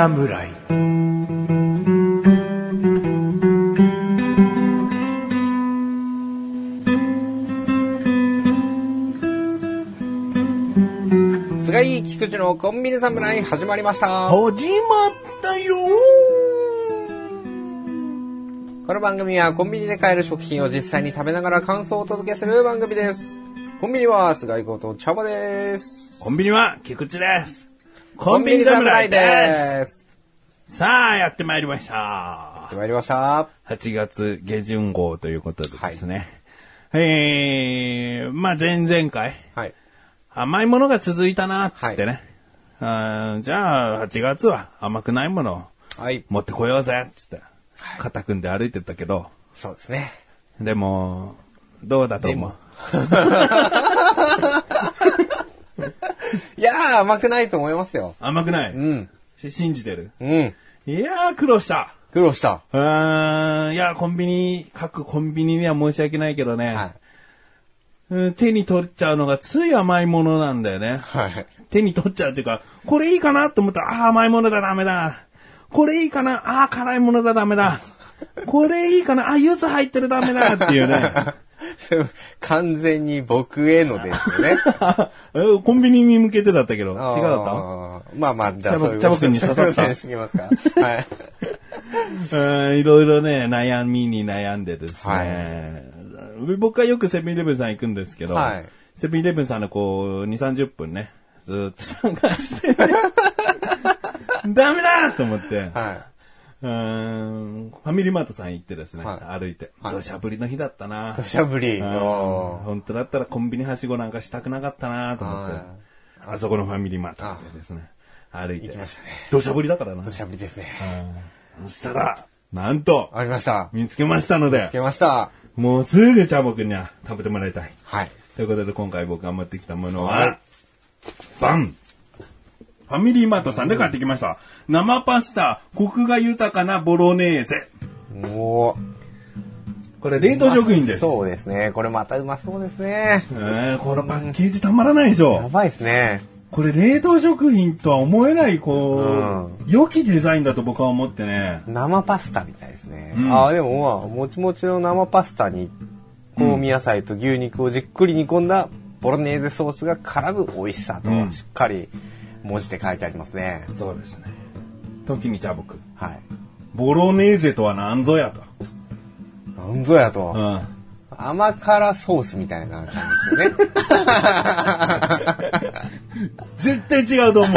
侍菅井菊池のコンビニ侍始まりました。始まったよこの番組はコンビニで買える食品を実際に食べながら感想をお届けする番組です。コンビニは菅井こと茶葉です。コンビニは菊池です。ココンビニ侍でです。す。さあ、やってまいりましたやって。まいりました。8月下旬号ということでですね。えー、まあ前々回、はい。甘いものが続いたな、っつってね。あーじゃあ、8月は甘くないものをはい。持ってこようぜ、っつって。肩組んで歩いてったけど、そうですね。でも、どうだと思う？いやー、甘くないと思いますよ。甘くない、うん。し信じてる？うん。いやー、苦労した。苦労した。うーん、いや、コンビニ、各コンビニには申し訳ないけどね、はい。うん手に取っちゃうのがつい甘いものなんだよね。はい。手に取っちゃうっていうか、これいいかなと思ったら、ああー、甘いものだ、ダメだ。これいいかなああー、辛いものだ、ダメだ。これいいかな？あ、柚子入ってる、ダメだっていうね。完全に僕へのですよね。えコンビニに向けてだったけど、違うだった？まあまあ、じゃあそういうに刺さったしときますか。はい。うんいろいろね、悩みに悩んでですね。はい僕はよくセブンイレブンさん行くんですけど、はいセブンイレブンさんのこう、2、30分ね、ずーっと探してね、ダメだと思って、はうーんファミリーマートさん行ってですね、はい歩いて。はい土砂降りの日だったな。い。土砂降り。本当だったらコンビニはしごなんかしたくなかったなと思ってはい、あそこのファミリーマートでですね、歩いて。行きましたね土砂降りだからな。土砂降りですね。うんそしたら、なんと、ありました。見つけましたのでつ、けました。もうすぐチャボくんには食べてもらいたい。はい。ということで今回僕が持ってきたものは、はいバンファミリーマートさんで買ってきました。生パスタ、コクが豊かなボロネーゼ。おーこれ冷凍食品です。そうですね。これまたうまそうですね。えー、このパッケージたまらないでしょ。やばいですね。これ冷凍食品とは思えない、こう、良きデザインだと僕は思ってね。生パスタみたいですね。うんああ、でもまあ、もちもちの生パスタに、香味野菜と牛肉をじっくり煮込んだボロネーゼソースが絡む美味しさとうん、しっかり文字で書いてありますね。そうですね。時にチャボくん。はい。ボロネーゼとは何ぞやと。なんぞやと。うん。甘辛ソースみたいな感じですよね。絶対違うと思う。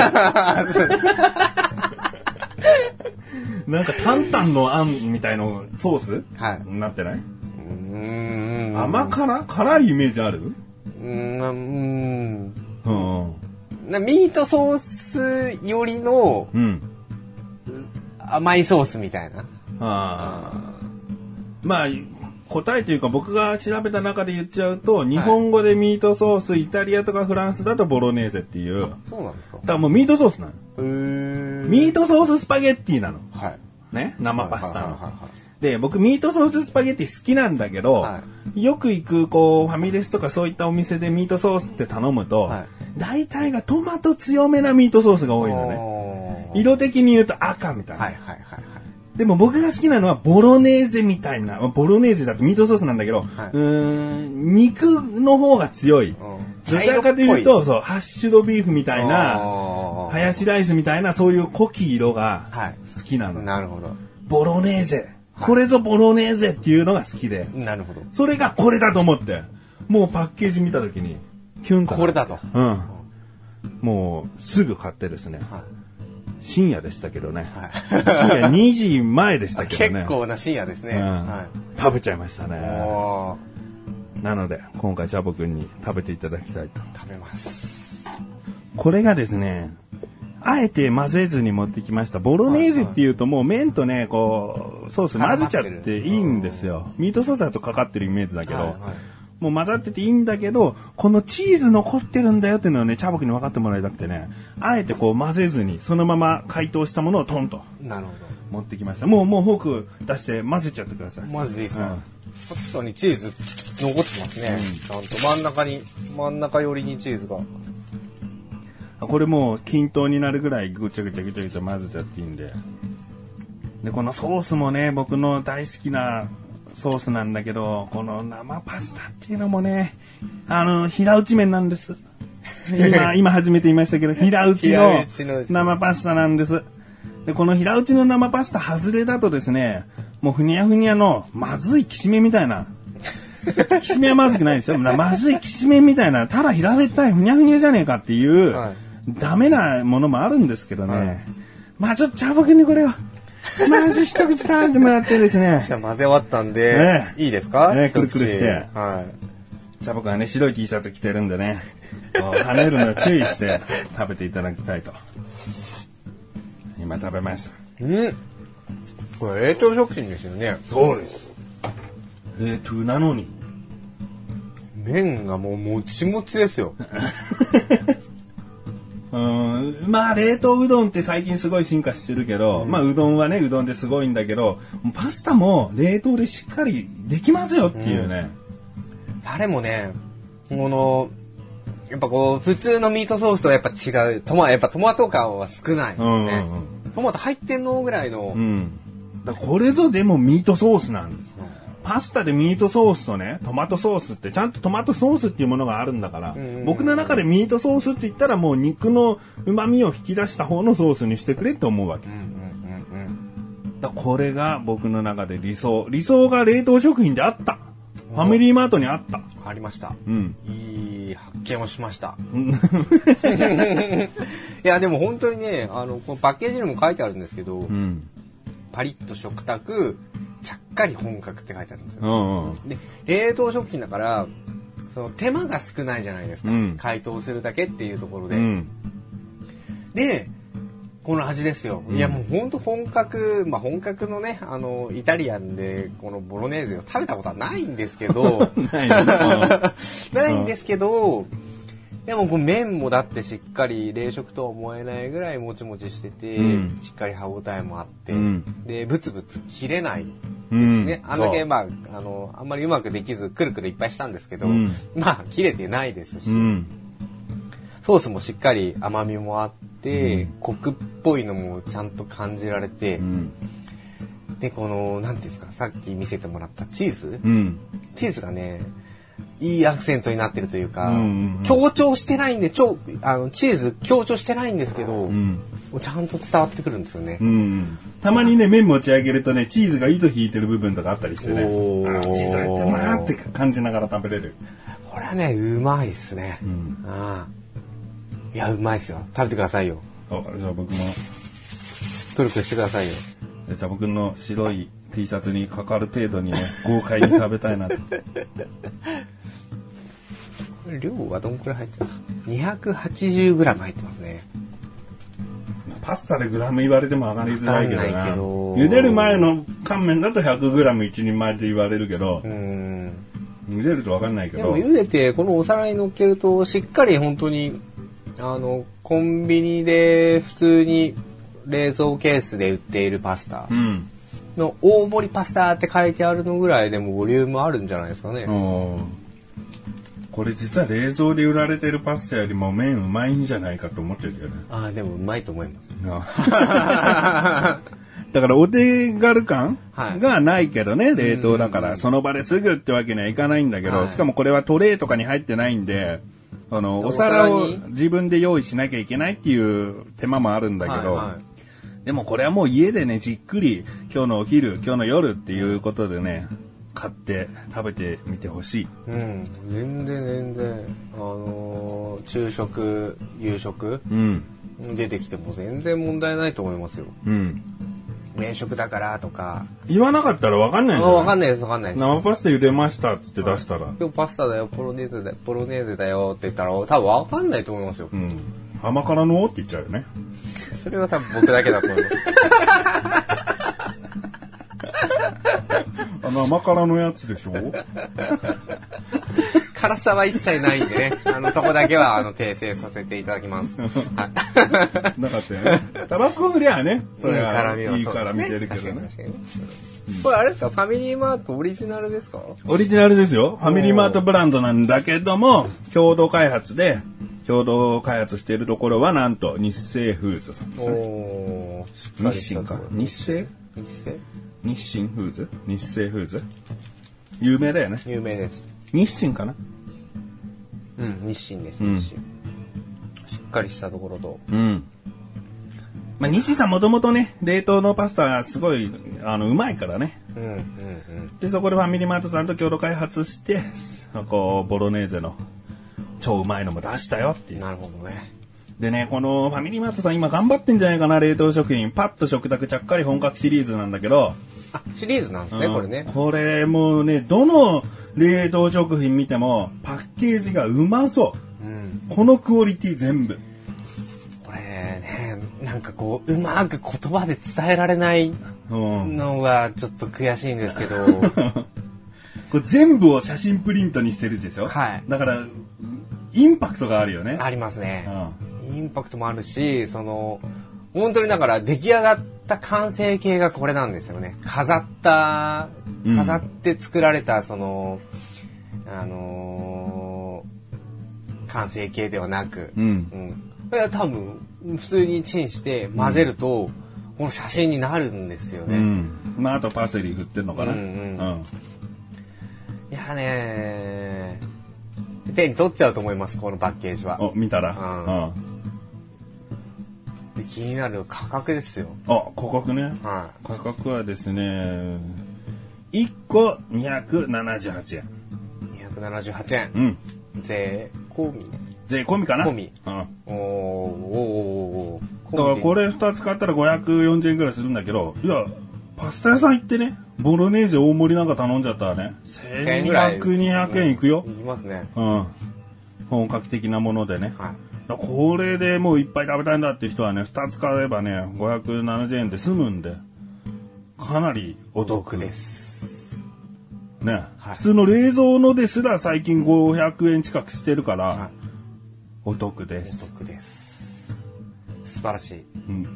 なんか担々のあんみたいなソースはいなってない、うーん。甘辛？辛いイメージある？うーん。うーんうん。なミートソースよりのうん。甘いソースみたいな。ああ。まあ、答えというか僕が調べた中で言っちゃうと、日本語でミートソース、イタリアとかフランスだとボロネーゼっていう。だかそうなんですからもうミートソースなの。ミートソーススパゲッティなの。はい。ね？生パスタのはいはいはいはい。で、僕、ミートソーススパゲッティ好きなんだけど、はよく行く、こう、ファミレスとかそういったお店でミートソースって頼むと、はい大体がトマト強めなミートソースが多いのね。ね色的に言うと赤みたいな。はいはいはいはい。でも僕が好きなのはボロネーゼみたいな、ボロネーゼだとミートソースなんだけど、はいうーん、肉の方が強い。うんどちらかというと、そう、ハッシュドビーフみたいな、あハヤシライスみたいな、そういう濃き色がはい好きなの。ーなるほど。ボロネーゼ。これぞボロネーゼっていうのが好きで。なるほど。それがこれだと思って、もうパッケージ見たときに、キュンと。これだと。うん。もう、すぐ買ってですね。はい深夜でしたけどね。はい深夜2時前でしたけどね。結構な深夜ですね。うんは食べちゃいましたい。ね。なので、今回チャボくんに食べていただきたいと。食べます。これがですね、あえて混ぜずに持ってきました。ボロネーゼっていうともう麺とね、こう、ソース混ぜちゃっていいんですよ。ミートソースだとかかってるイメージだけど、はいはいもう混ざってていいんだけど、このチーズ残ってるんだよっていうのをね、チャボくんに分かってもらいたくてね、あえてこう混ぜずに、そのまま解凍したものをトンとなるほ持ってきました。もう、もうフォーク出して混ぜちゃってください。ど。マジでいいですか、うん確かにチーズ残ってますね。ちゃんと真ん中に、真ん中寄りにチーズが。これもう均等になるぐらいぐちゃぐちゃぐちゃぐちゃ混ぜちゃっていいんで。で、このソースもね、僕の大好きなソースなんだけど、この生パスタっていうのもね、あの、平打ち麺なんです。今、今初めて言いましたけど、平打ちの生パスタなんです。で、この平打ちの生パスタ外れだとですね、もうふにゃふにゃのまずいきしめんみたいな。きしめんはまずくないですよ。ままずいきしめんみたいな、ただ平べったいふにゃふにゃじゃねえかっていう、はいダメなものもあるんですけどね。はいまあちょっと茶僕にこれを、まず一口食べてもらってですね。じゃあ混ぜ終わったんで、ねいいですか？ねくるくるしてはい。じゃあ僕はね、白い T シャツ着てるんでね、跳ねるのを注意して食べていただきたいと。今食べました。うん。これ冷凍食品ですよね。そうです。冷凍なのに。麺がもうもちもちですよ。うん、まあ冷凍うどんって最近すごい進化してるけど、まあうどんはね、うどんですごいんだけど、パスタも冷凍でしっかりできますよっていうね。タレもね、この、やっぱこう、普通のミートソースとやっぱ違う。トマ、やっぱトマト感は少ないですね。うんうんトマト入ってんのぐらいの。うん。これぞでもミートソースなんです。パスタでミートソースとね、トマトソースって、ちゃんとトマトソースっていうものがあるんだから、僕の中でミートソースって言ったらもう肉の旨味を引き出した方のソースにしてくれって思うわけ。だこれが僕の中で理想。理想が冷凍食品であった。ファミリーマートにあった。ありました。うん。いい発見をしました。いや、でも本当にね、あの、このパッケージにも書いてあるんですけど、うん。パリッと食卓、かり本格って書いてあるんですよ。うんうん。で、冷凍食品だから、その手間が少ないじゃないですか。うん解凍するだけっていうところで。うん。で、この味ですよ。いやもうほんと本格、まあ本格のね、あの、イタリアンでこのボロネーゼを食べたことはないんですけど、ないの ないんですけど、でもこう麺もだってしっかり冷食とは思えないぐらいもちもちしてて、うんしっかり歯応えもあって、うんで、ブツブツ切れない。うんね、あんだそうけまあ、あの、あんまりうまくできず、くるくるいっぱいしたんですけど、うんまあ、切れてないですし、うん。ソースもしっかり甘みもあって、コクっぽいのもちゃんと感じられて、うん。で、この、なんていうんですか、さっき見せてもらったチーズ、うん。チーズがね、いいアクセントになってるというか、うんうんうん強調してないんで、超、あの、チーズ強調してないんですけど、うん。ちゃんと伝わってくるんですよね。うん。たまにね、麺持ち上げるとね、チーズが糸引いてる部分とかあったりしてね。チーズ入ってるなーって感じながら食べれる。これはね、うまいっすね。んああいや、うまいっすよ。食べてくださいよ。あじゃあ僕も、くるくるしてくださいよ。じゃあ僕の白い T シャツにかかる程度にね、豪快に食べたいなと。量はどんくらい入ってる ?280g 入ってますね。パスタでグラム言われても上がりづらいけどないな。茹でる前の乾麺だと 100g 一人前って言われるけどう、ん。茹でるとわかんないけどでも。茹でて、このお皿に乗っけると、しっかり本当に、あの、コンビニで普通に冷蔵ケースで売っているパスタうん。の大盛りパスタって書いてあるのぐらいでもボリュームあるんじゃないですかね。うん。これ実は冷蔵で売られてるパスタよりも麺うまいんじゃないかと思ってるけどね。ああ、でもうまいと思います。だからお手軽感はいがないけどね、冷凍だから、その場ですぐってわけにはいかないんだけど、はい。しかもこれはトレーとかに入ってないんで、あの、おお皿を自分で用意しなきゃいけないっていう手間もあるんだけど、はいはいでもこれはもう家でね、じっくり今日のお昼、今日の夜っていうことでね、買って食べてみてほしい。うん、全然全然、あのー昼食、夕食うん。出てきても全然問題ないと思いますよ。うん。冷食だからとか。言わなかったらわかんないあんだよわかんないです、わかんないです。生パスタ茹でましたっつって出したら、今日パスタだよ、ポロネーゼだよ、ポロネーゼだよって言ったら、多分わかんないと思いますよ。うん。甘辛のって言っちゃうよね。それは多分僕だけだと思います。あの甘辛のやつでしょ？辛さは一切ないんでね、あの、そこだけは、あの、訂正させていただきます。はい。なかったよね。タバスコ振りゃね、それうんは辛みはいいから見てるけどねこれあれですか？ファミリーマートオリジナルですか？オリジナルですよ。ファミリーマートブランドなんだけども、共同開発で、共同開発しているところはなんと日清フーズさんですね。日清か日清？日清？日清フーズ？日清フーズ？有名だよね。有名です。日清かな？うん、日清です、うん日清。しっかりしたところと。うん。まあ、日清さんもともとね、冷凍のパスタがすごい、あの、うまいからね。うん、うん、うん。で、そこでファミリーマートさんと共同開発して、こう、ボロネーゼの超うまいのも出したよっていう。なるほどね。でね、このファミリーマートさん今頑張ってんじゃないかな、冷凍食品。パッと食卓ちゃっかり本格シリーズなんだけど、あ、シリーズなんですね、うんこれね。これもうね、どの冷凍食品見ても、パッケージがうまそう。うん。このクオリティ全部。これね、なんかこう、うまく言葉で伝えられないうん。のがちょっと悔しいんですけど、これ全部を写真プリントにしてるでしょ？はいだから、インパクトがあるよね。ありますねう。ん。インパクトもあるし、その、本当にだから出来上がった完成形がこれなんですよね。飾った、うん飾って作られた、その、あのー完成形ではなく、うん。うん。これは多分、普通にチンして混ぜると、この写真になるんですよね。うん。まあ、あとパセリ振ってんのかな。うんうんいやね手に取っちゃうと思います、このパッケージは。お、見たら？ううん。で気になる価格ですよ。あ、価格ね。は価格はですね、1個278円。い。278円。うん。税込み。税込みかな？込みうん。おーおーおーだからこれ。れ2つ買ったら540円くらいするんだけど、いや、パスタ屋さん行ってね、ボロネーゼ大盛りなんか頼んじゃったらね、1000円ぐらい1200、200円いくよい。きますね。うん。本格的なものでね。はい。これでもういっぱい食べたいんだっていう人はね、2つ買えばね、570円で済むんで、かなりおお得得です。ね、はい普通の冷蔵のですら最近500円近くしてるから、はいお得でおす。得です。素晴らしい。うん。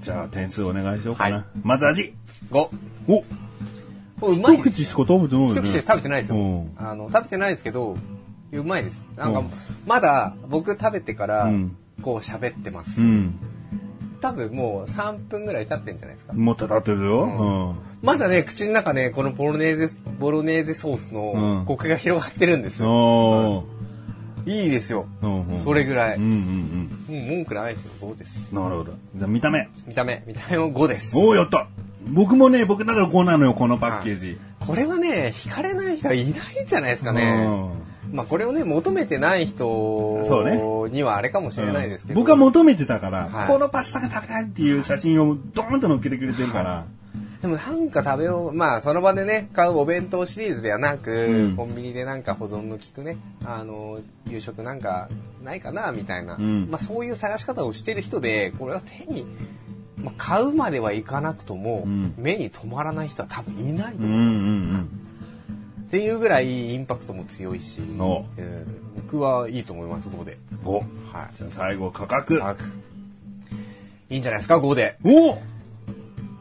じゃあ点数お願いしようかな。はいまず味。5。おこれうまい一。口しか食べてないよね。一口で食べてないですようん。あの、食べてないですけど、うまいです。なんかうん、まだ僕食べてからうん、こう喋ってますう。ん。多分もう3分ぐらい経ってんじゃないですか。もっと立ってるよ。うん。まだね、口の中ね、このボロネーゼ、ボロネーゼソースうんのコクが広がってるんですよ。いいですよ。うんうんそれぐらい。うんもうんう文句ないですよ。5です。うん。なるほど。じゃあ見た目。見た目、見た目も5です。おおやった僕もね、僕だから5なのよ、このパッケージ。これはね、惹かれない人はいないんじゃないですかね。まあこれをね、求めてないそうね人にはあれかもしれないですけど。僕は求めてたから、はい。このパスタが食べたいっていう写真をドーンと載っけてくれてるから、でもなんか食べよう、まあその場でね、買うお弁当シリーズではなく、うん。コンビニでなんか保存の効くね、あの、夕食なんかないかな、みたいな、ん。まあそういう探し方をしてる人で、これは手に、まあ、買うまではいかなくとも、ん目に留まらない人は多分いないとうんう思います。んっていうぐらいインパクトも強いし、おえー僕はいいと思います、5で。うん。おはい。じゃあ最後価格。価格いいんじゃないですか、5で。お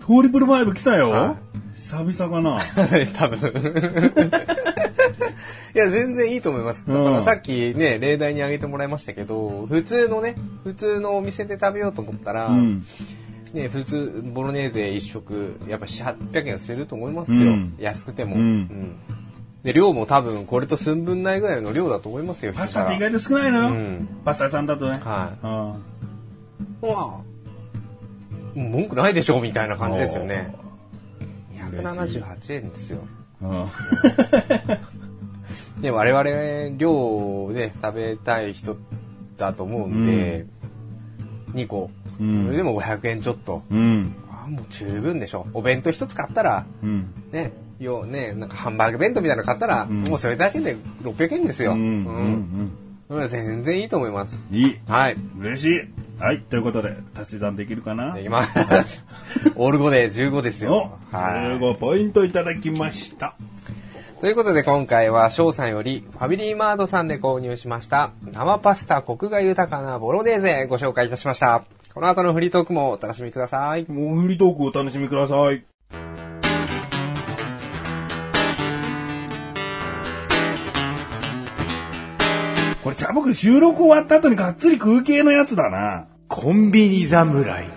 トリプルファイブ来たよ、は久々かな。多分 いや全然いいと思いますだかうんらさっきね例題に挙げてもらいましたけど普通のね普通のお店で食べようと思ったら、うん。ね普通ボロネーゼ一食やっぱ700円すると思いますよ、うん。安くても、うん。で量も多分これと寸分ないぐらいの量だと思いますよパスタって意一外と少ないの？よ。うん。パスタ屋さんだとね。はい。あ皿まあ文句ないでしょみたいな感じですよね。278円ですよ。あで 我々量をね食べたい人だと思うんで、2個、うんそれでも500円ちょっと、うん。あもう十分でしょお弁当一つ買ったらうん。ねよねなんかハンバーグ弁当みたいなの買ったら、んもうそれだけで600円ですよ、うん。ううんん。うん全然いいと思いますいい。はい嬉しい。はい。ということで、足し算できるかな？いきます オール5で15ですおよはい15ポイントいただきました。ということで今回は翔さんよりファミリーマートさんで購入しました生パスタコクが豊かなボロネーゼご紹介いたしました。この後のフリートークもお楽しみください。もうフリートークをお楽しみください。これちゃゃ僕収録終わった後にがっつり食う系のやつだな。コンビニ侍。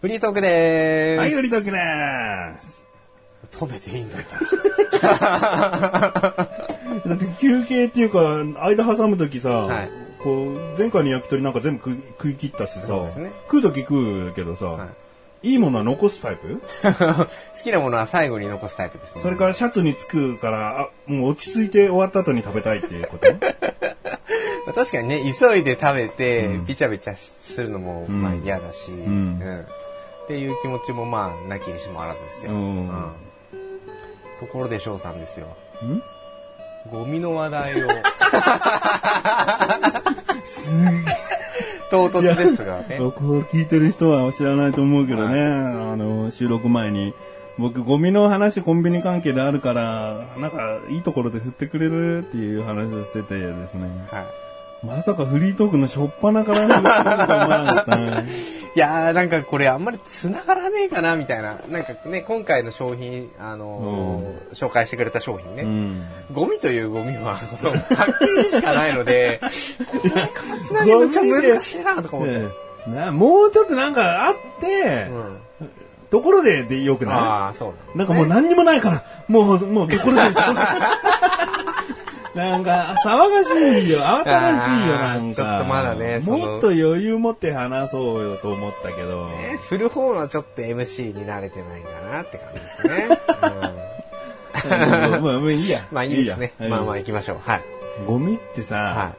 フリートークでーす。はい、売りときでーす。止めていいんだったら。だって休憩っていうか、間挟むときさ、はい。こう、前回の焼き鳥なんか全部食い食い切ったしさ、そうですね。食うとき食うけどさ、、はい。いものは残すタイプ？好きなものは最後に残すタイプですね。それからシャツにつくから、あ、もう落ち着いて終わった後に食べたいっていうこと？ま あ確かにね、急いで食べて、びちゃびちゃするのも、まあ嫌だし、うん。っていう気持ちもまあ、なきにしもあらずですよ。うんところで翔さんですよ。ん？ゴミの話題を。唐突ですがね。僕を聞いてる人は知らないと思うけどね、あの、収録前に、僕ゴミの話コンビニ関係であるから、なんかいいところで振ってくれるっていう話をしててですね。はいまさかフリートークの初っ端から振ってくれるとは思わなかったね。いやーなんかこれあんまり繋がらねえかなみたいな。なんかね、今回の商品、あのー紹介してくれた商品ね。うん。ゴミというゴミは、このパッケージしかないので、これから繋げるのちょっと難しいなとか思って。ええなもうちょっとなんかあって、うん。ところででよくなああ、そういなんかもう何にもないから、もう、もうところで なんか、騒がしいよ、慌ただしいよ、なんか。ちょっとまだねもっと余裕持って話そうよと思ったけど。ね振る方のちょっと MC に慣れてないかなって感じですね。うんまあ、まあ いいや。まあいいですね。やまあまあ行きましょう。はい。ゴミってさ、は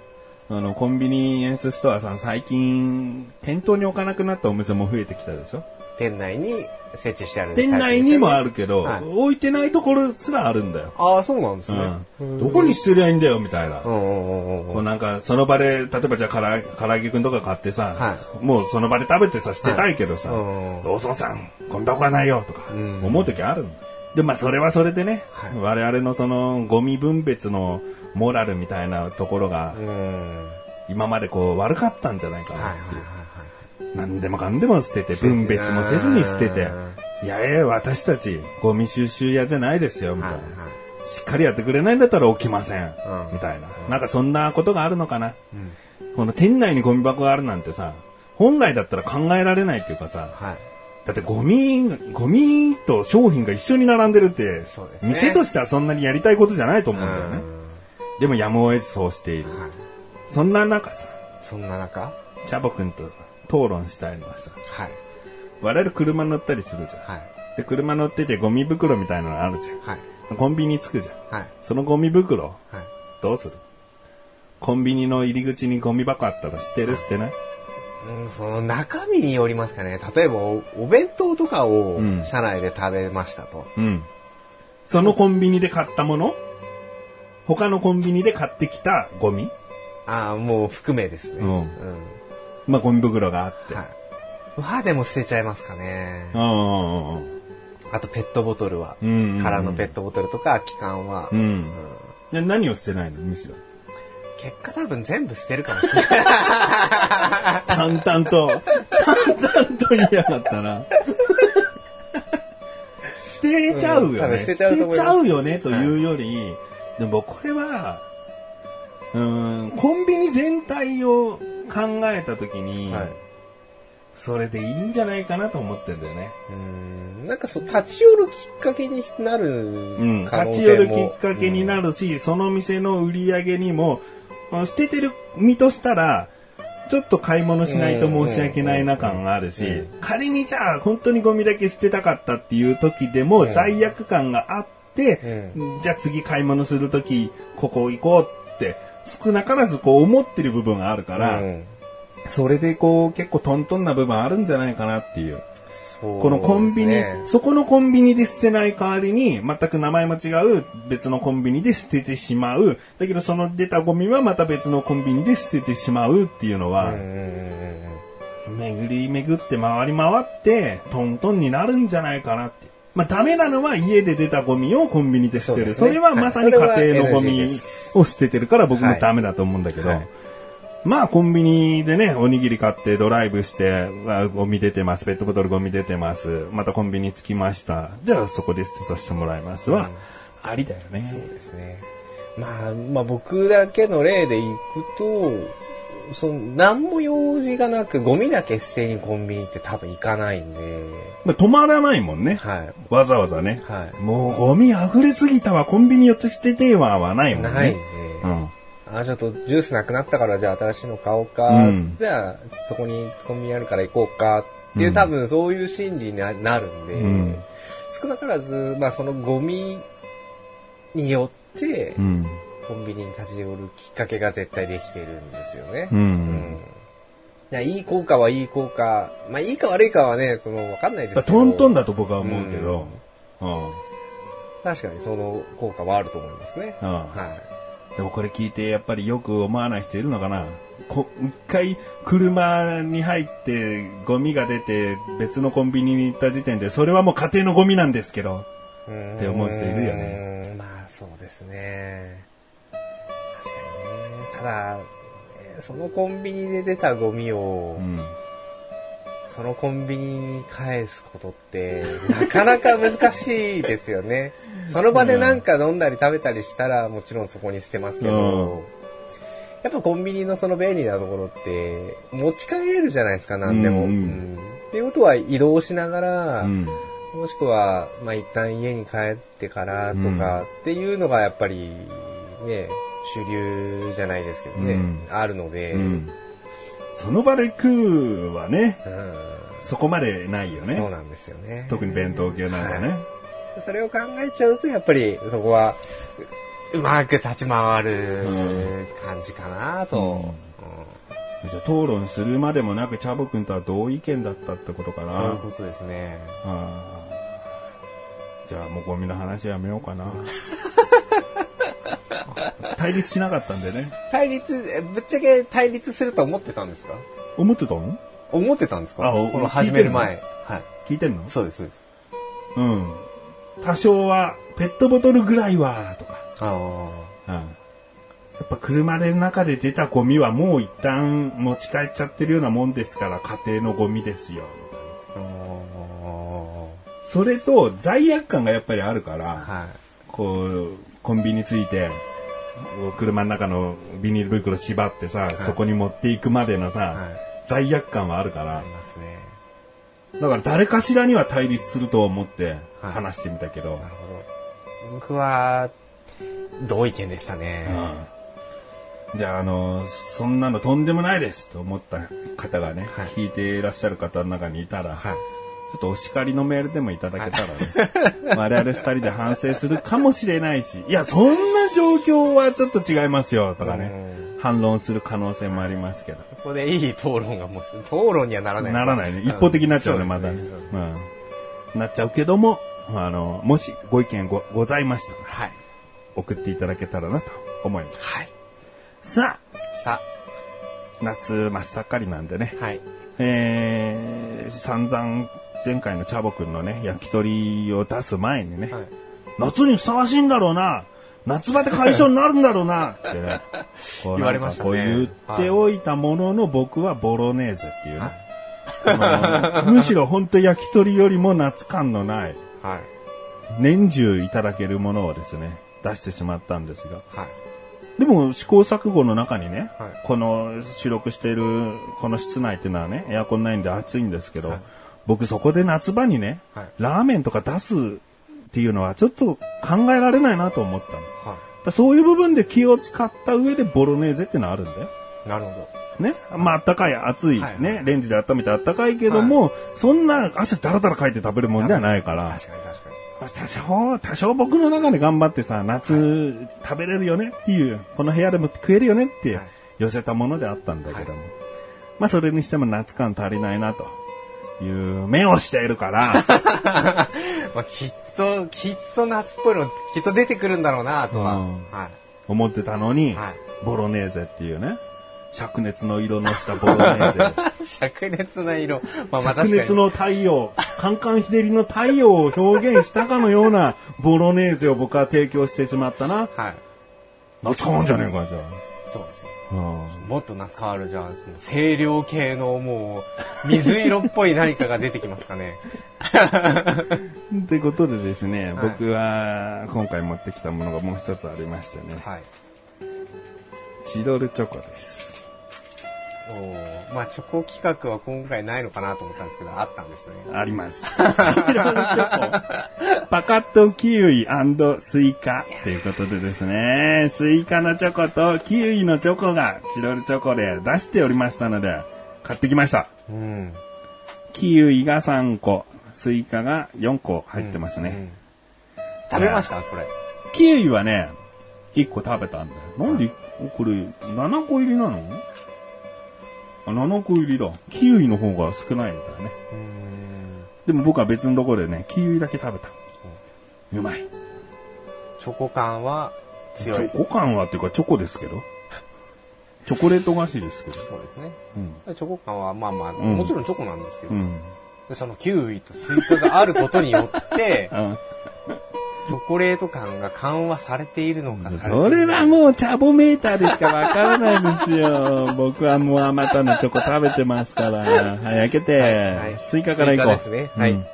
あの、コンビニエンスストアさん最近、店頭に置かなくなったお店も増えてきたでしょ？い。店内に設置してある、店内にもあるけど、はい置いてないところすらあるんだよ。ああ、そうなんですね。うん。どこに捨てりゃいいんだよ、みたいな。こうなんか、その場で、例えばじゃあ、から唐揚げくんとか買ってさ、はもうその場で食べてさ、捨てたいけどさ、ローソンさん、ゴミ箱はないよ、とか、うん思う時あるので、まあ、それはそれでね、はい我々のその、ゴミ分別のモラルみたいなところが、うん。今までこう、悪かったんじゃないかはいはないっていう。はい何でもかんでも捨てて、分別もせずに捨てて、いやいや、私たち、ゴミ収集屋じゃないですよ、みたいな。しっかりやってくれないんだったら起きません。うんみたいな。なんかそんなことがあるのかな。んこの店内にゴミ箱があるなんてさ、本来だったら考えられないっていうかさ、はい。だってゴミ、ゴミと商品が一緒に並んでるって、店としてはそんなにやりたいことじゃないと思うんだよね。うでもやむを得ずそうしている。そんな中さ、そんな中？チャボくんと討論したいのはさ、はい。我々車乗ったりするじゃん。はい。で、車乗っててゴミ袋みたいなのあるじはい。ゃん。コンビニ着くじゃん。はい。そのゴミ袋、はい。どうする？コンビニの入り口にゴミ箱あったら捨てる捨てない？うん、その中身によりますかね。例えばお、お弁当とかをうん車内で食べましたと。うん。そのコンビニで買ったもの？他のコンビニで買ってきたゴミ？ああ、もう含めですね。うんうん。まあ、ゴミ袋があって。はい。うわ、でも捨てちゃいますかね。うんうんうんあとペットボトルは。うんうんうん空のペットボトルとか空き缶は。うん。ううん何を捨てないの？むしろ。結果多分全部捨てるかもしれない。淡々と、淡々と言いやがったな。捨てちゃうよね。捨てちゃうよねというより、でもこれは、うーん、コンビニ全体を考えたときに、はい。それでいいんじゃないかなと思ってんだよね。うん。なんかそう、立ち寄るきっかけになるうん。可能立ち寄性も。るきっかけになるし、その店の売り上げにも、捨ててる身としたら、ちょっと買い物しないと申し訳ないな感があるしうん、仮にじゃあ本当にゴミだけ捨てたかったっていう時でもん罪悪感があって、じゃあ次買い物する時、ここ行こうって、少なからずこう思ってる部分があるから、うんそれでこう結構トントンな部分あるんじゃないかなっていう。そうこのコンビニ、そこのコンビニで捨てない代わりに、全く名前も違う別のコンビニで捨ててしまう。だけどその出たゴミはまた別のコンビニで捨ててしまうっていうのは、巡り巡って回り回って、トントンになるんじゃないかなって。まあダメなのは家で出たゴミをコンビニで捨てる。そ,、れはまさにはい家庭のゴミを捨ててるから僕もダメだと思うんだけど、はい。まあコンビニでね、おにぎり買ってドライブして、あゴミ出てます、ペットボトルゴミ出てます、またコンビニ着きました。じゃあそこで捨てさせてもらいますは、ありだよね。そうですね。まあ、まあ僕だけの例でいくと、その、何も用事がなく、ゴミだけ捨てにコンビニって多分行かないんで、まあ止まらないもんね。はい。わざわざね。はいもうゴミ溢れすぎたわ、コンビニ寄って捨ててははないもんね。ないんで、うん。あ、ちょっとジュースなくなったからじゃあ新しいの買おうか、うんじゃあそこにコンビニあるから行こうかっていう、うん多分そういう心理にななるんで、うん少なからず、まあそのゴミによって、うん。コンビニに立ち寄るきっかけが絶対できてるんですよね。う。うんいや、いい効果はいい効果。まあ、いいか悪いかはね、その、わかんないですけど。トントンだと僕は思うけど。うん。確かにその効果はあると思いますね。うんはでもこれ聞いてやっぱりよく思わない人いるのかなこ一回車に入ってゴミが出て別のコンビニに行った時点でそれはもう家庭のゴミなんですけど。って思う人いるよね。まあ、そうですね。ただ、えーそのコンビニで出たゴミを、うん。そのコンビニに返すことって、なかなか難しいですよね。その場でなんか飲んだり食べたりしたら、もちろんそこに捨てますけど、うんやっぱコンビニのその便利なところって、持ち帰れるじゃないですか、何でも。うんうんうんっていうことは移動しながら、うん。もしくは、まあ、一旦家に帰ってからとかっていうのがやっぱりね、主流じゃないですけどね、うんあるので、うん。その場で食うはね、うそこまでないよね。んそうなんですよね。特に弁当系なんかね。それを考えちゃうと、やっぱりそこは、ううまく立ち回るうん感じかなと。じゃあ討論するまでもなくチャボくんとは同意見だったってことかな。そういうことですね。あーじゃあもうゴミの話やめようかな。対立しなかったんでね。対立、えぶっちゃけ対立すると思ってたんですか？思ってたの？思ってたんですか？あおこの始める前。聞いはい。聞いてんの？そうです、そうです。うん。多少は、ペットボトルぐらいは、とか。あうん。やっぱ車で中で出たゴミはもう一旦持ち帰っちゃってるようなもんですから、家庭のゴミですよ。あ。あそれと罪悪感がやっぱりあるから、あ。はい。こう、コンビニついて、車の中のビニール袋縛ってさ、そこに持っていくまでのさ、はい。罪悪感はあるからあり、ますね。だから誰かしらには対立すると思ってはい話してみたけど、なるほど。僕は、同意見でしたね。うんじゃあ、あの、そんなのとんでもないですと思った方がね、はい聞いていらっしゃる方の中にいたら、はい。ちょっとお叱りのメールでもいただけたらね、我々二人で反省するかもしれないし、いや、そんな状況はちょっと違いますよ、とかね、反論する可能性もありますけど。ここでいい討論がもう、討論にはならない。ならないね。一方的になっちゃうね、んまだねそうん。なっちゃうけども、あの、もしご意見ごございましたら、はい。送っていただけたらなと思います。はい。ささあ、夏真っ盛りなんでね、はい。えー、散々前回のチャボくんのね、焼き鳥を出す前にね、はい。夏にふさわしいんだろうな、夏場で解消になるんだろうな、ってね、こう言われましたね。こう言っておいたものの、僕はボロネーゼっていうね、むしろ本当焼き鳥よりも夏感のない、はい。年中いただけるものをですね、出してしまったんですが、はい。でも試行錯誤の中にね、はい。この収録しているこの室内っていうのはね、エアコンないんで暑いんですけど、はい僕そこで夏場にね、はいラーメンとか出すっていうのはちょっと考えられないなと思ったの。はらそういう部分で気を使った上でボロネーゼってのはあるんだよ。い。なるほど。ね？まあ、あったかい、暑い、はいね？レンジで温めてあったかいけども、そんな汗だらだらかいて食べるもんではないから。確かに確かに。多少、多少僕の中で頑張ってさ、夏食べれるよねっていう、この部屋でも食えるよねってはい寄せたものであったんだけども。まあそれにしても夏感足りないなという目をしているから、まあ、きっと、きっと夏っぽいの、きっと出てくるんだろうな、とは。うんは思ってたのに、はいボロネーゼっていうね、灼熱の色のしたボロネーゼ。い。灼熱な色。まあ、まあ。灼熱の太陽、カンカン日照りの太陽を表現したかのようなボロネーゼを僕は提供してしまったな。はい。夏感じゃねえか、じゃあ。そうですよ。うんもっと夏変わるじゃあ、清涼系のもう、水色っぽい何かが出てきますかね。ってことでですね、はい僕は今回持ってきたものがもう一つありましてね、はい。チロルチョコです。おーまあ、チョコ企画は今回ないのかなと思ったんですけど、あったんですね。あります。チロルチョコ。パカッとキウイスイカということでですね、スイカのチョコとキウイのチョコがチロルチョコで出しておりましたので、買ってきました。うん。キウイが3個、スイカが4個入ってますね。うん食べました？これ。キウイはね、1個食べたんだよ。なんで、これ、7個入りなの？あ、7個入りだ。キウイの方が少ないみたいね。でも僕は別のところでね、キウイだけ食べた。うまい。チョコ感はチ強い。ョコ感はっていうかチョコですけど。チョコレート菓子ですけど。そうですね。うん。チョコ感はまあまあ、んもちろんチョコなんですけど、うん。でそのキウイとスイカがあることによって、あ チョコレート感が緩和されているのかさそれはもうチャボメーターでしかわからないですよ。僕はもうあまたのチョコ食べてますから。はい、開けて、はいはいスイカからいこう。スイカですねはいうん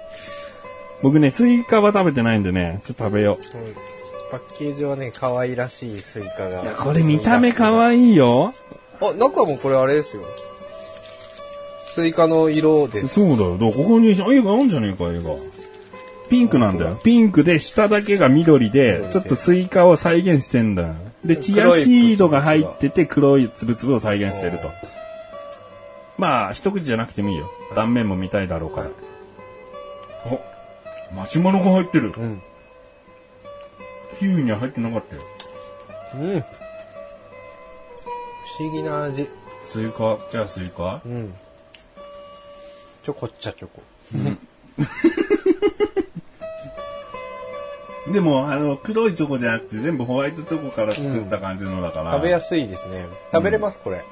僕ね、スイカは食べてないんでね、ちょっと食べよう。うんパッケージはね、可愛らしいスイカが。いや、これ見た目可愛いよ。あ、中もこれあれですよ。スイカの色です。そうだよ。ここに絵があるんじゃねえか、絵が。ピンクなんだよ。ピンクで、下だけが緑でちょっとスイカを再現してんだよ。で、チアシードが入ってて、黒いつぶつぶを再現してると。まあ、一口じゃなくてもいいよ。断面も見たいだろうから。お、マシュマロが入ってる。うん。キウイには入ってなかったよ。うん。不思議な味。スイカ、じゃあスイカ？うん。チョコっちゃチョコ。でも、あの、黒いチョコじゃなくて全部ホワイトチョコから作った感じのだから。食べやすいですね。食べれます、これ。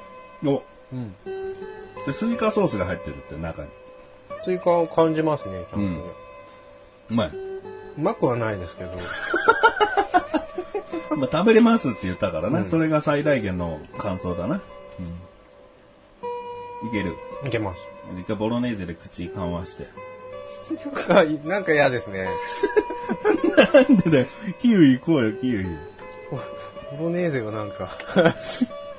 お、うん。スイカソースが入ってるって中に。スイカを感じますね、ちゃんとね。うまい。うまくはないですけど。まあ、食べれますって言ったからな、それが最大限の感想だな。うん。いける。いけます。一回ボロネーゼで口緩和して。なんか嫌ですね。なんでだよ。キウイ行こうよ、キウイ。ボロネーゼがなんか、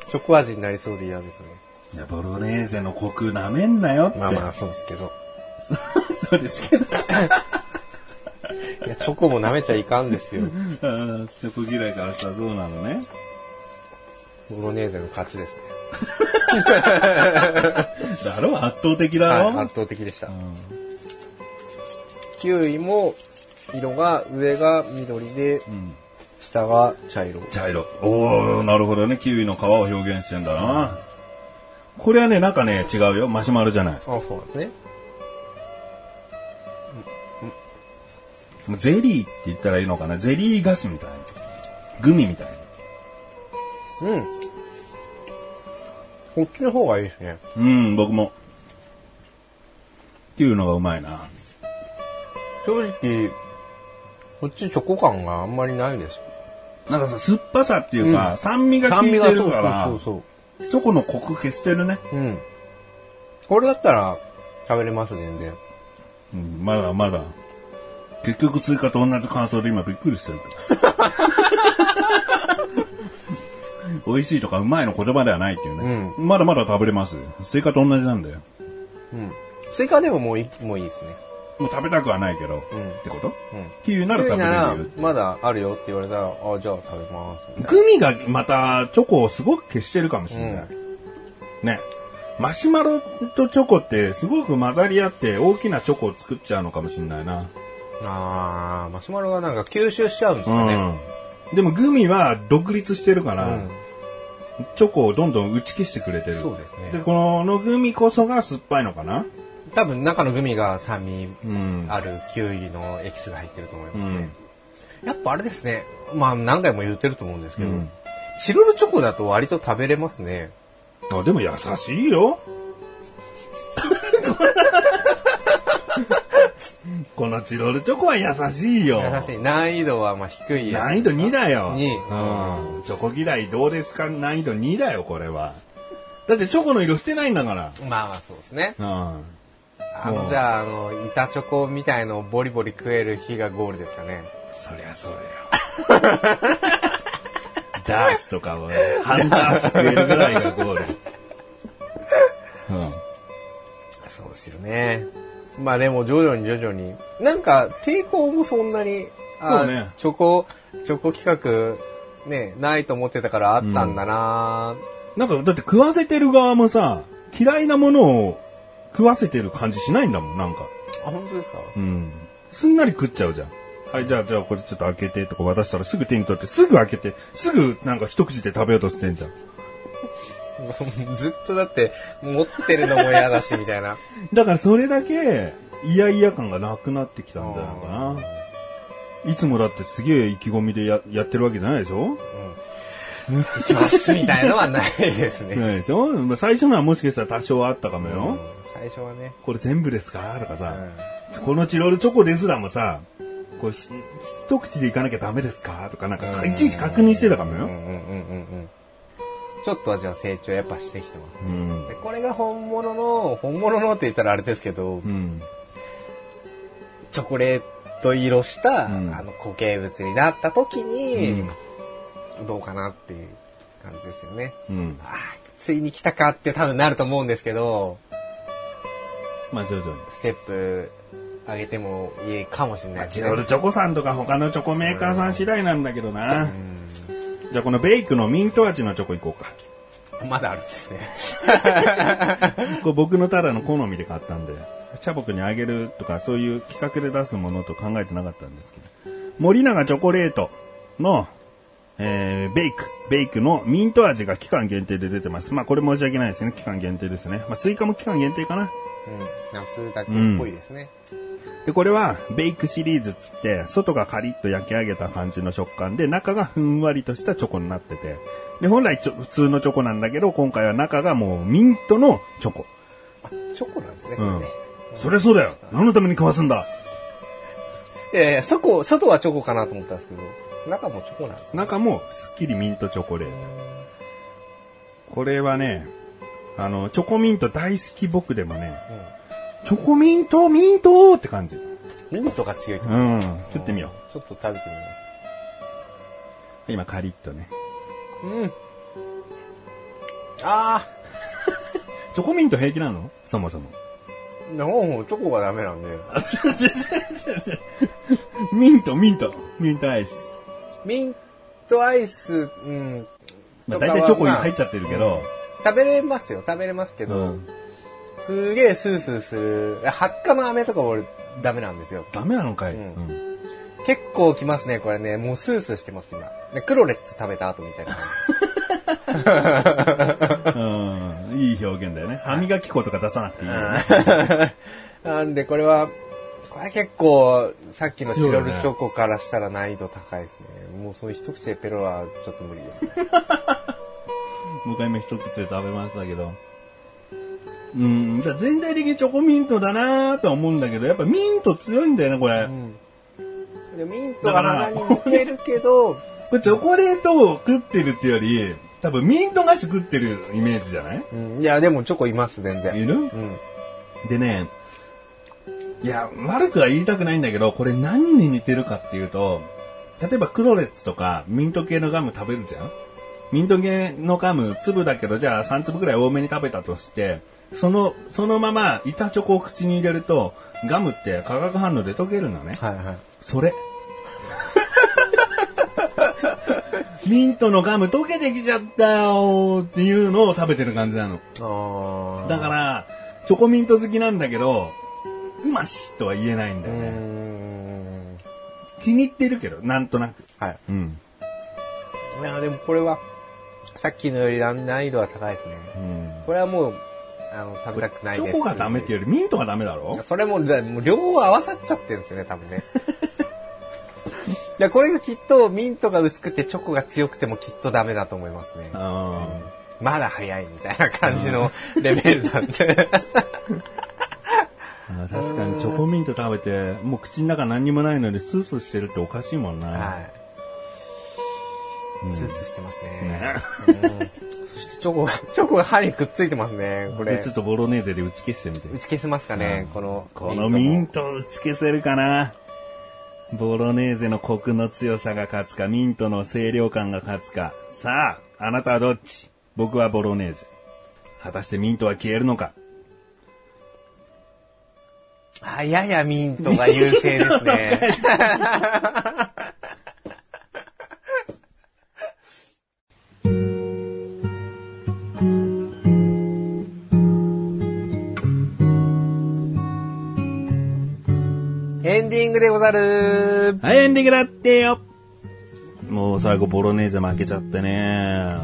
チョコ味になりそうで嫌ですね。いや、ボロネーゼのコク舐めんなよって。まあまあ、そうですけど。そうですけど。いや、チョコも舐めちゃいかんですよ。あーチョコ嫌いからしたらそうなのね。ボロネーゼの勝ちですね。だろ圧倒的だろ、はい、圧倒的でした。キウイも、色が、上が緑で、ん下が茶色。茶色。おー、なるほどね。キウイの皮を表現してんだな。これはね、なんかね、違うよ。マシュマロじゃない。あ、そうなんですね。ゼリーって言ったらいいのかな。ゼリーガスみたいな。グミみたいな。うん。こっちの方がいいですね。うん、僕も。っていうのがうまいな。正直、こっちチョコ感があんまりないです。なんかさ、酸っぱさっていうか、酸味が効いてるそうから、そうそうそこのコク消してるね。そう。うん。これだったら食べれます、全然。うん、まだまだ。結局スイカと同じ感想で今びっくりしてるけど。美味しいとかうまいの言葉ではないっていうね。まだまだ食べれます。スイカと同じなんだよ。うん。スイカでももういい、もういいですね。もう食べたくはないけど。んってこと？うん。キウイなら食べれるよ。、まだあるよって言われたら、あ、じゃあ食べます。グミがまたチョコをすごく消してるかもしれない。ね。マシュマロとチョコってすごく混ざり合って大きなチョコを作っちゃうのかもしれないな。あー、マシュマロがなんか吸収しちゃうんですかね。うん。でもグミは独立してるから、うんチョコをどんどん打ち消してくれてる。そうですねで、こののグミこそが酸っぱいのかな？多分中のグミが酸味うん。あるキウイのエキスが入ってると思いますね。うん。やっぱあれですね。まあ何回も言ってると思うんですけど、うんチロルチョコだと割と食べれますね。あ、でも優しいよ。このチロルチョコは優しいよ。優しい。難易度はまあ低い難易度2だよ。二うん。チョコ嫌いどうですか？難易度2だよ、これは。だってチョコの色してないんだから。まあまあそうですね。うん。あもうの、じゃあ、あの、板チョコみたいのをボリボリ食える日がゴールですかね。そりゃそうだよ。ダースとかは、ハンダース食えるぐらいがゴール。うん。そうですよね。まあでも徐々に徐々に。なんか抵抗もそんなに、あねチョコ、チョコ企画、ね、ないと思ってたからあったんだな、なんか、だって食わせてる側もさ、嫌いなものを食わせてる感じしないんだもん、なんか。あ、本当ですか？うん。すんなり食っちゃうじゃん。はい、じゃあ、じゃあ、これちょっと開けてとか渡したらすぐ手に取って、すぐ開けて、すぐなんか一口で食べようとしてんじゃん。ずっとだって、持ってるのも嫌だし、みたいな。だからそれだけ、嫌々感がなくなってきたんじゃないかな。いつもだってすげえ意気込みでややってるわけじゃないでしょ？行きます、みたいのはないですね。ないでしょ？まあ最初のはもしかしたら多少あったかもうんよ。最初はね。これ全部ですか？とかさ、うこのチロルチョコですらもさ、こうひ一口でいかなきゃダメですか？とかなんか、いちいち確認してたかもよ。ちょっとはじゃあ成長やっぱしてきてますね。うん。で、これが本物の、本物のって言ったらあれですけど、うん。チョコレート色した、うんあの固形物になった時に、どうかなっていう感じですよね。うん。ああ、ついに来たかって多分なると思うんですけど、まあ徐々に。ステップ上げてもいいかもしれないですね。チロルチョコさんとか他のチョコメーカーさん次第なんだけどな。じゃあこのベイクのミント味のチョコいこうか。まだあるんですね。これ僕のただの好みで買ったんで、チャボくんにあげるとかそういう企画で出すものと考えてなかったんですけど。森永チョコレートの、えー、ベイク。ベイクのミント味が期間限定で出てます。まあこれ申し訳ないですね。期間限定ですね。まあスイカも期間限定かな。うん。夏だけっぽいですね。で、これは、ベイクシリーズつって、外がカリッと焼き上げた感じの食感で、中がふんわりとしたチョコになってて、で、本来ちょ普通のチョコなんだけど、今回は中がもうミントのチョコ。あ、チョコなんですね、こうんれね。。それそうだよ。何のために買わすんだ？いやいや、外、外はチョコかなと思ったんですけど、中もチョコなんですね。中もすっきりミントチョコレート。これはね、あの、チョコミント大好き僕でもね、チョコミント、ミントって感じ。ミントが強いとう思う。ん。食ってみよちょっと食べてみまう。今カリッとね。す。うん。あ チョコミント平気なの？そもそも。あ、もうチョコがダメなんで。ミント、ミント。ミントアイス。ミントアイス、うん。まあ大体チョコに入っちゃってるけど。食べれますよ、食べれますけど、うん。すげえスースーする。ハッカの飴とか俺ダメなんですよ。ダメなのかい、ううんん結構きますね、これね。もうスースーしてます、今。で、クロレッツ食べた後みたいな感うん。いい表現だよね。歯磨き粉とか出さなくていいよね。じ。なんで、これは、これ結構、さっきのチロルチョコからしたら難易度高いですね。もうそういう一口でペロはちょっと無理ですね。僕は今一口で食べましたけど。うん。じゃあ全体的にチョコミントだなとは思うんだけど、やっぱミント強いんだよね、これ。うん。でミントが鼻に抜けるけど、これチョコレートを食ってるっていうより、多分ミント菓子食ってるイメージじゃない？うん、いや、でもチョコいます、全然。いる？うん。でね、いや、悪くは言いたくないんだけど、これ何に似てるかっていうと、例えばクロレッツとかミント系のガム食べるじゃん？ミント系のガム粒だけど、じゃあ3粒くらい多めに食べたとして、その、そのまま板チョコを口に入れると、ガムって化学反応で溶けるのね。はいはい。それ。ミントのガム溶けてきちゃったよっていうのを食べてる感じなの。だから、チョコミント好きなんだけど、うましとは言えないんだよね。ん。気に入ってるけど、なんとなく。はい。うん。いや、でもこれは、さっきのより難易度は高いですね。うん。これはもう、あの、食べたくないです。チョコがダメっていうよりミントがダメだろ？それも、だもう両方合わさっちゃってるんですよね、多分ね。いや、これがきっとミントが薄くてチョコが強くてもきっとダメだと思いますね。あまだ早いみたいな感じのレベルなんで。あ確かにチョコミント食べて、もう口の中何にもないのにスースーしてるっておかしいもんな。はい。スースーしてますね。そしてチョコが、チョコが歯にくっついてますね。これでちょ。っとボロネーゼで打ち消してみて。打ち消せますかね、この。このミントト打ち消せるかな？ボロネーゼのコクの強さが勝つか、ミントの清涼感が勝つか。さあ、あなたはどっち？僕はボロネーゼ。果たしてミントは消えるのか？も。あ、ややミントが優勢ですね。ンディングでござるはい、エンディングだってよもう最後ボロネーゼ負けちゃってね。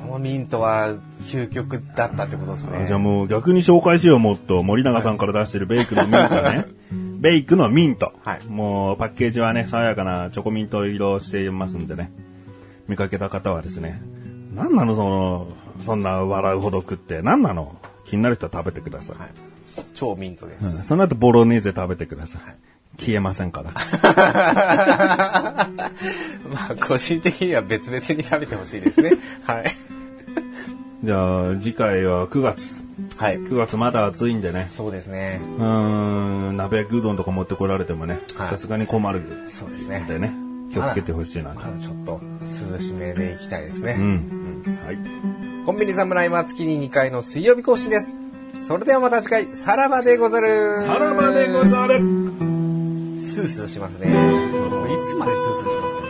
このミントは究極だったってことですね。じゃあもう逆に紹介しようもっと森永さんから出してるベイクのミントね。ベイクのミント。はいもうパッケージはね、爽やかなチョコミント色をしていますんでね。見かけた方はですね、何なのその、そんな笑うほど食って。何なの気になる人は食べてください。はい超ミントです。うんその後ボロネーゼ食べてください。消えませんから。まあ、個人的には別々に食べてほしいですね。はい。じゃあ次回は9月。はい。9月まだ暑いんでね。そうですね。うーん、鍋焼きうどんとか持ってこられてもね、はいさすがに困るそうですねん。でね、気をつけてほしいなとま。だちょっと涼しめでいきたいですね。うん。はい。コンビニ侍は月に2回の水曜日更新です。それではまた次回、さらばでござる。さらばでござる。スースーしますね。いつまでスースーします。